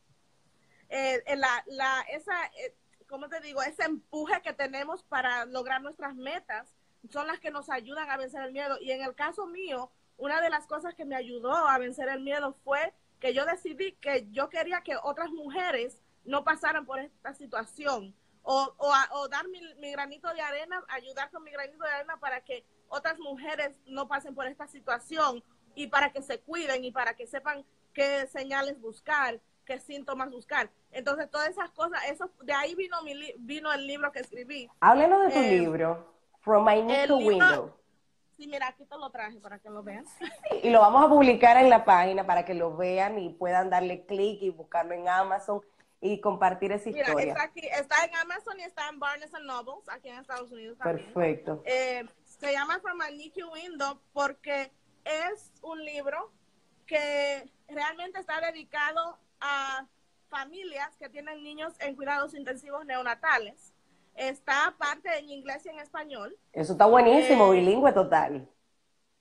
Eh, la, la, esa, eh, ¿cómo te digo? Ese empuje que tenemos para lograr nuestras metas son las que nos ayudan a vencer el miedo. Y en el caso mío, una de las cosas que me ayudó a vencer el miedo fue que yo decidí que yo quería que otras mujeres no pasaran por esta situación o, o, dar mi, granito de arena, ayudar con mi granito de arena para que otras mujeres no pasen por esta situación y para que se cuiden y para que sepan qué señales buscar, qué síntomas buscar. Entonces, todas esas cosas, eso de ahí vino mi vino el libro que escribí. Háblenos de tu eh, libro, From My New Window. Sí, mira, aquí te lo traje para que lo vean. Y lo vamos a publicar en la página para que lo vean y puedan darle clic y buscarlo en Amazon y compartir esa historia. Mira, está, aquí, está en Amazon y está en Barnes Nobles, aquí en Estados Unidos también. Perfecto. Eh, se llama From a Nikki Window porque es un libro que realmente está dedicado a familias que tienen niños en cuidados intensivos neonatales Está aparte en inglés y en español. Eso está buenísimo, eh, bilingüe total.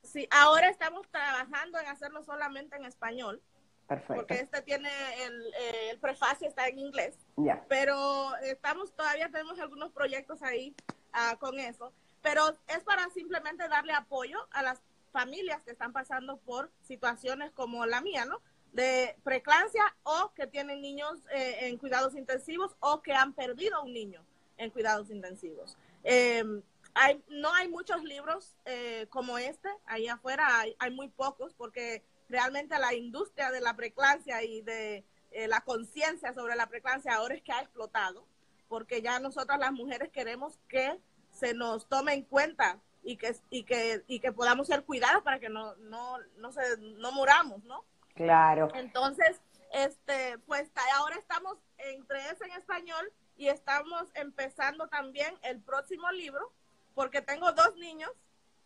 Sí, ahora estamos trabajando en hacerlo solamente en español. Perfecto. Porque este tiene el, eh, el prefacio está en inglés. Ya. Pero estamos todavía tenemos algunos proyectos ahí uh, con eso. Pero es para simplemente darle apoyo a las familias que están pasando por situaciones como la mía, ¿no? De preclancia o que tienen niños eh, en cuidados intensivos o que han perdido a un niño en cuidados intensivos. Em, hay, no hay muchos libros eh, como este, ahí afuera hay, hay, muy pocos porque realmente la industria de la preclancia y de eh, la conciencia sobre la preclancia ahora es que ha explotado, porque ya nosotras las mujeres queremos que se nos tome en cuenta y que, y que, y que podamos ser cuidadas para que no, no, no, se, no muramos, ¿no? Claro. Entonces, este, pues ahora estamos entre ese en español y estamos empezando también el próximo libro, porque tengo dos niños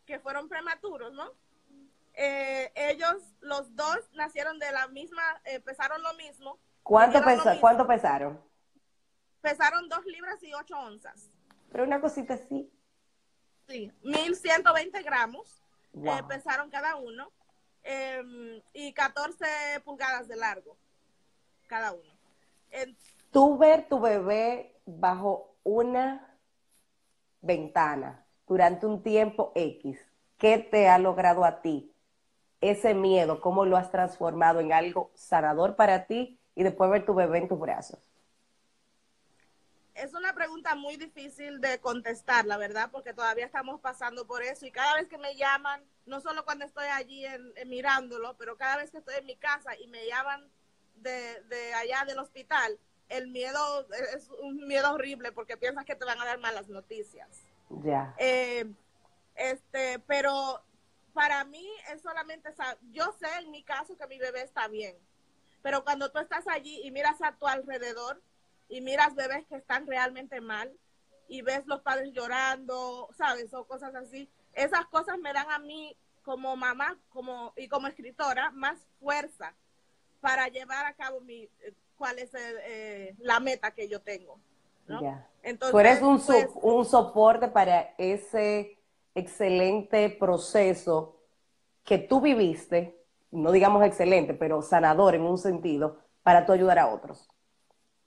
que fueron prematuros, ¿no? Eh, ellos, los dos, nacieron de la misma, eh, pesaron lo mismo. ¿Cuánto, ¿Cuánto pesaron? Pesaron dos libras y ocho onzas. Pero una cosita así. Sí, 1120 gramos eh, pesaron cada uno em, y 14 pulgadas de largo cada uno tú ver tu bebé bajo una ventana durante un tiempo X, ¿qué te ha logrado a ti? Ese miedo, ¿cómo lo has transformado en algo sanador para ti y después ver tu bebé en tus brazos? Es una pregunta muy difícil de contestar, la verdad, porque todavía estamos pasando por eso y cada vez que me llaman, no solo cuando estoy allí mirándolo, pero cada vez que estoy en mi casa y me llaman de, de allá del hospital, el miedo es un miedo horrible porque piensas que te van a dar malas noticias. Ya. Eh, este, pero para mí es solamente, yo sé en mi caso que mi bebé está bien, pero cuando tú estás allí y miras a tu alrededor y miras bebés que están realmente mal y ves los padres llorando, ¿sabes? O cosas así, esas cosas me dan a mí como mamá como, y como escritora más fuerza para llevar a cabo mi, cuál es eh, la meta que yo tengo. Entonces, Tú eres un, pues, un soporte para ese excelente proceso que tú viviste, no digamos excelente, pero sanador en un sentido, para tú ayudar a otros.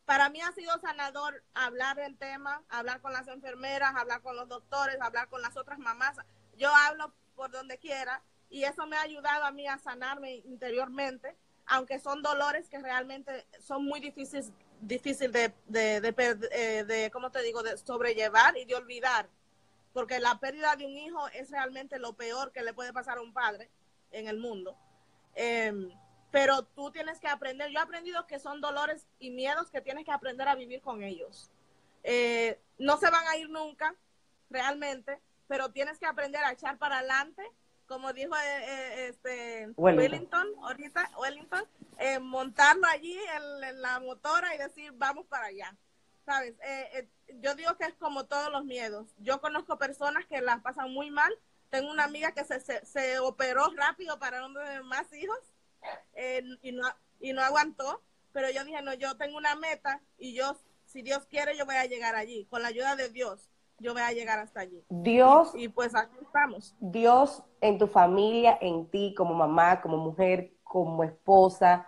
para mí ha sido sanador hablar del tema, hablar con las enfermeras, hablar con los doctores, hablar con las otras mamás. Yo hablo por donde quiera y eso me ha ayudado a mí a sanarme interiormente, aunque son dolores que realmente son muy difíciles difícil de, de, de, eh, de, ¿cómo te digo?, de sobrellevar y de olvidar, porque la pérdida de un hijo es realmente lo peor que le puede pasar a un padre en el mundo. Eh, pero tú tienes que aprender, yo he aprendido que son dolores y miedos que tienes que aprender a vivir con ellos. Eh, no se van a ir nunca, realmente, pero tienes que aprender a echar para adelante, como dijo eh, eh este Wellington. ahorita, Wellington, eh, montarlo allí en, en, la motora y decir, vamos para allá. ¿Sabes? Eh, yo digo que es como todos los miedos. Yo conozco personas que las pasan muy mal. Tengo una amiga que se, se, se operó rápido para no tener más hijos y, no, y no aguantó, pero yo dije, no, yo tengo una meta y yo, si Dios quiere, yo voy a llegar allí, con la ayuda de Dios, yo voy a llegar hasta allí. Dios. Y, y pues aquí estamos. Dios en tu familia, en ti, como mamá, como mujer, como esposa,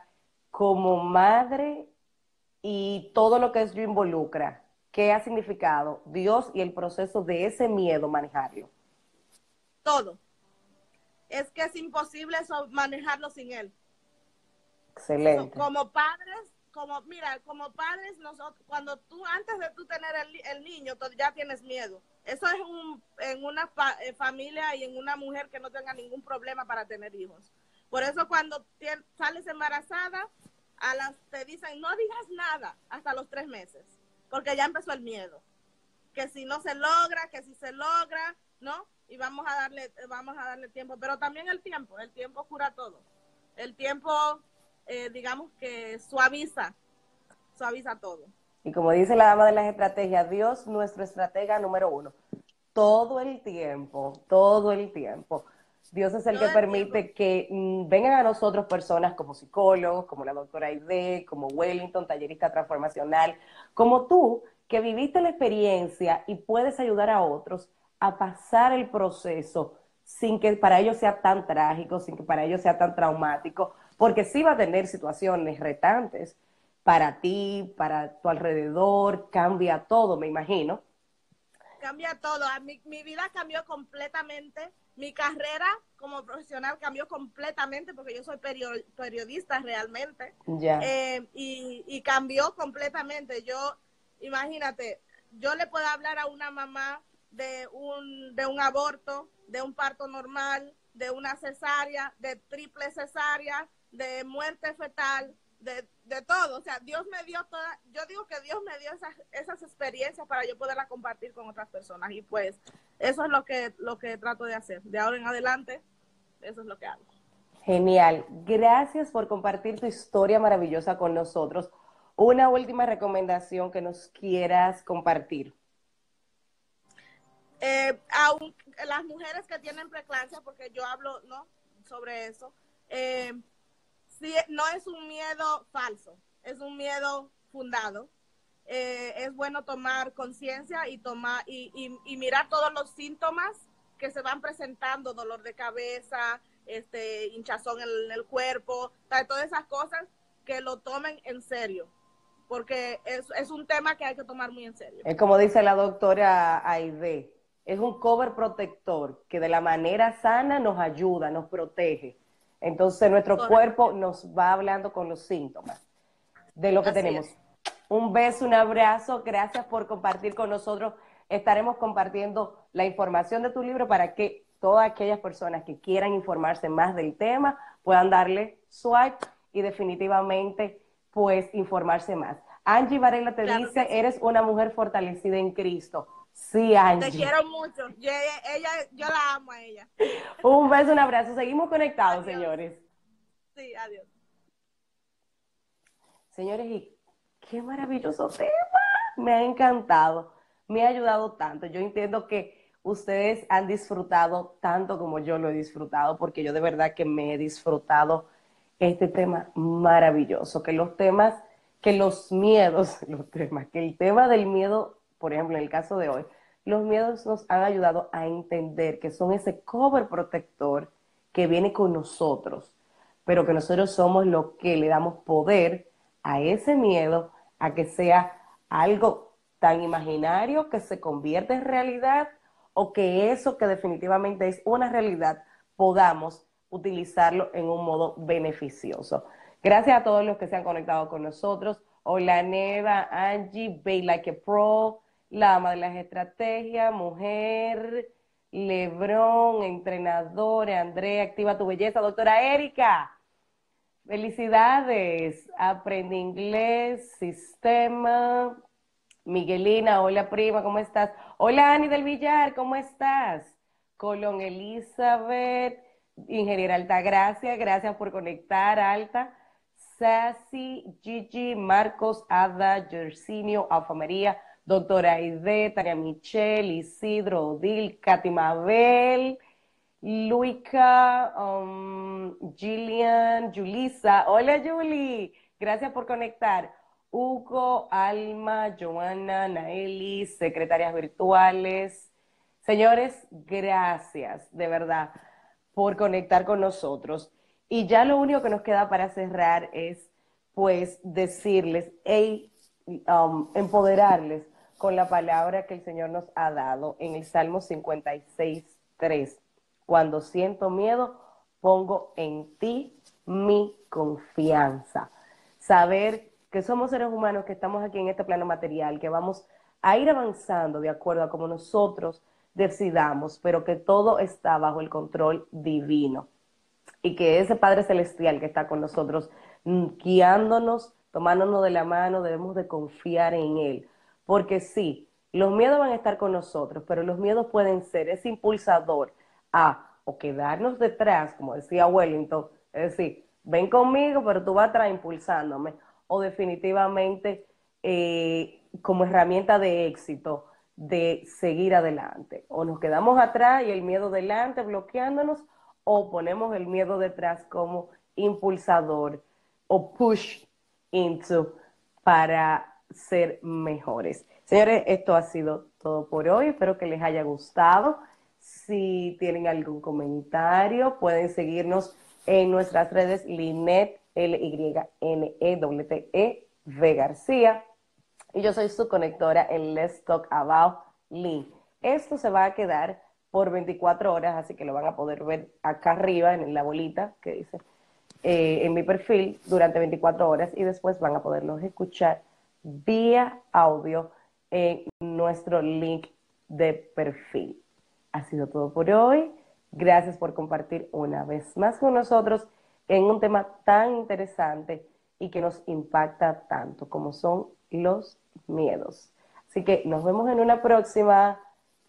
como madre y todo lo que eso involucra. ¿Qué ha significado Dios y el proceso de ese miedo manejarlo? Todo. Es que es imposible eso, manejarlo sin Él. Excelente. Como padres, como, mira, como padres, nosotros, cuando tú, antes de tú tener el, el niño, ya tienes miedo. Eso es un, en una fa, eh, familia y en una mujer que no tenga ningún problema para tener hijos. Por eso cuando sales embarazada, a las te dicen, no digas nada hasta los tres meses, porque ya empezó el miedo. Que si no se logra, que si se logra, ¿no? Y vamos a darle, vamos a darle tiempo, pero también el tiempo, el tiempo cura todo. El tiempo eh, digamos que suaviza, suaviza todo. Y como dice la dama de las estrategias, Dios nuestro estratega número uno. Todo el tiempo, todo el tiempo. Dios es el todo que el permite tiempo. que mm, vengan a nosotros personas como psicólogos, como la doctora Aide, como Wellington, tallerista transformacional, como tú, que viviste la experiencia y puedes ayudar a otros a pasar el proceso sin que para ellos sea tan trágico, sin que para ellos sea tan traumático, porque sí va a tener situaciones retantes para ti, para tu alrededor, cambia todo, me imagino. Cambia todo, mi, mi vida cambió completamente, mi carrera como profesional cambió completamente porque yo soy periodista realmente. Ya. Eh, y, y cambió completamente. Yo, imagínate, yo le puedo hablar a una mamá de un, de un aborto, de un parto normal, de una cesárea, de triple cesárea, de muerte fetal, de, de, todo. O sea, Dios me dio toda, yo digo que Dios me dio esas, esas experiencias para yo poderlas compartir con otras personas. Y pues eso es lo que, lo que trato de hacer. De ahora en adelante, eso es lo que hago. Genial. Gracias por compartir tu historia maravillosa con nosotros. Una última recomendación que nos quieras compartir. Eh, aun, las mujeres que tienen preeclampsia, porque yo hablo ¿no? sobre eso, eh, sí, no es un miedo falso, es un miedo fundado. Eh, es bueno tomar conciencia y tomar y, y, mirar todos los síntomas que se van presentando, dolor de cabeza, este hinchazón en el cuerpo, todas esas cosas que lo tomen en serio, porque es, es un tema que hay que tomar muy en serio. Es como dice la doctora Aide, es un cover protector que de la manera sana nos ayuda, nos protege. Entonces nuestro Correcto. cuerpo nos va hablando con los síntomas de lo que Así tenemos. Es. Un beso, un abrazo, gracias por compartir con nosotros. Estaremos compartiendo la información de tu libro para que todas aquellas personas que quieran informarse más del tema puedan darle swipe y definitivamente pues informarse más. Angie Varela te claro dice, eres una mujer fortalecida en Cristo. Sí, Angie. Te quiero mucho. Yo, ella, yo la amo a ella. Un beso, un abrazo. Seguimos conectados, adiós. señores. Sí, adiós. Señores, y qué maravilloso tema. Me ha encantado. Me ha ayudado tanto. Yo entiendo que ustedes han disfrutado tanto como yo lo he disfrutado, porque yo de verdad que me he disfrutado este tema maravilloso. Que los temas, que los miedos, los temas, que el tema del miedo por ejemplo, en el caso de hoy, los miedos nos han ayudado a entender que son ese cover protector que viene con nosotros, pero que nosotros somos los que le damos poder a ese miedo a que sea algo tan imaginario que se convierte en realidad o que eso que definitivamente es una realidad podamos utilizarlo en un modo beneficioso. Gracias a todos los que se han conectado con nosotros. Hola Neva, Angie, Bay Like a Pro, la ama de las estrategias, mujer, Lebron, entrenadora, Andrea, activa tu belleza, doctora Erika. Felicidades, aprende inglés, sistema. Miguelina, hola prima, ¿cómo estás? Hola Ani del Villar, ¿cómo estás? Colón Elizabeth, ingeniera Altagracia, gracias por conectar, Alta. Sassy, Gigi, Marcos, Ada, Jersinio, Alfa María, doctora Aide, Tania Michelle, Isidro, Odil, Katy Mabel, Luica, um, Gillian, Julisa. Hola, Julie. Gracias por conectar. Hugo, Alma, Joana, Naeli, secretarias virtuales. Señores, gracias de verdad por conectar con nosotros. Y ya lo único que nos queda para cerrar es, pues, decirles, hey, um, empoderarles con la palabra que el Señor nos ha dado en el Salmo 56, 3. Cuando siento miedo, pongo en ti mi confianza. Saber que somos seres humanos que estamos aquí en este plano material, que vamos a ir avanzando de acuerdo a como nosotros decidamos, pero que todo está bajo el control divino. Y que ese Padre Celestial que está con nosotros, mm, guiándonos, tomándonos de la mano, debemos de confiar en Él. Porque sí, los miedos van a estar con nosotros, pero los miedos pueden ser ese impulsador a o quedarnos detrás, como decía Wellington, es decir, ven conmigo, pero tú vas atrás impulsándome, o definitivamente eh, como herramienta de éxito de seguir adelante. O nos quedamos atrás y el miedo delante bloqueándonos, o ponemos el miedo detrás como impulsador o push into para ser mejores. Señores, esto ha sido todo por hoy. Espero que les haya gustado. Si tienen algún comentario, pueden seguirnos en nuestras redes Linet, L-Y-N-E-W-T-E, e, V García. Y yo soy su conectora en Let's Talk About Lean. Esto se va a quedar por 24 horas, así que lo van a poder ver acá arriba en la bolita que dice eh, en mi perfil durante 24 horas y después van a poderlos escuchar vía audio en nuestro link de perfil ha sido todo por hoy. Gracias por compartir una vez más con nosotros en un tema tan interesante y que nos impacta tanto como son los miedos. Así que nos vemos en una próxima.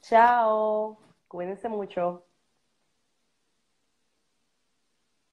Chao. Cuídense mucho.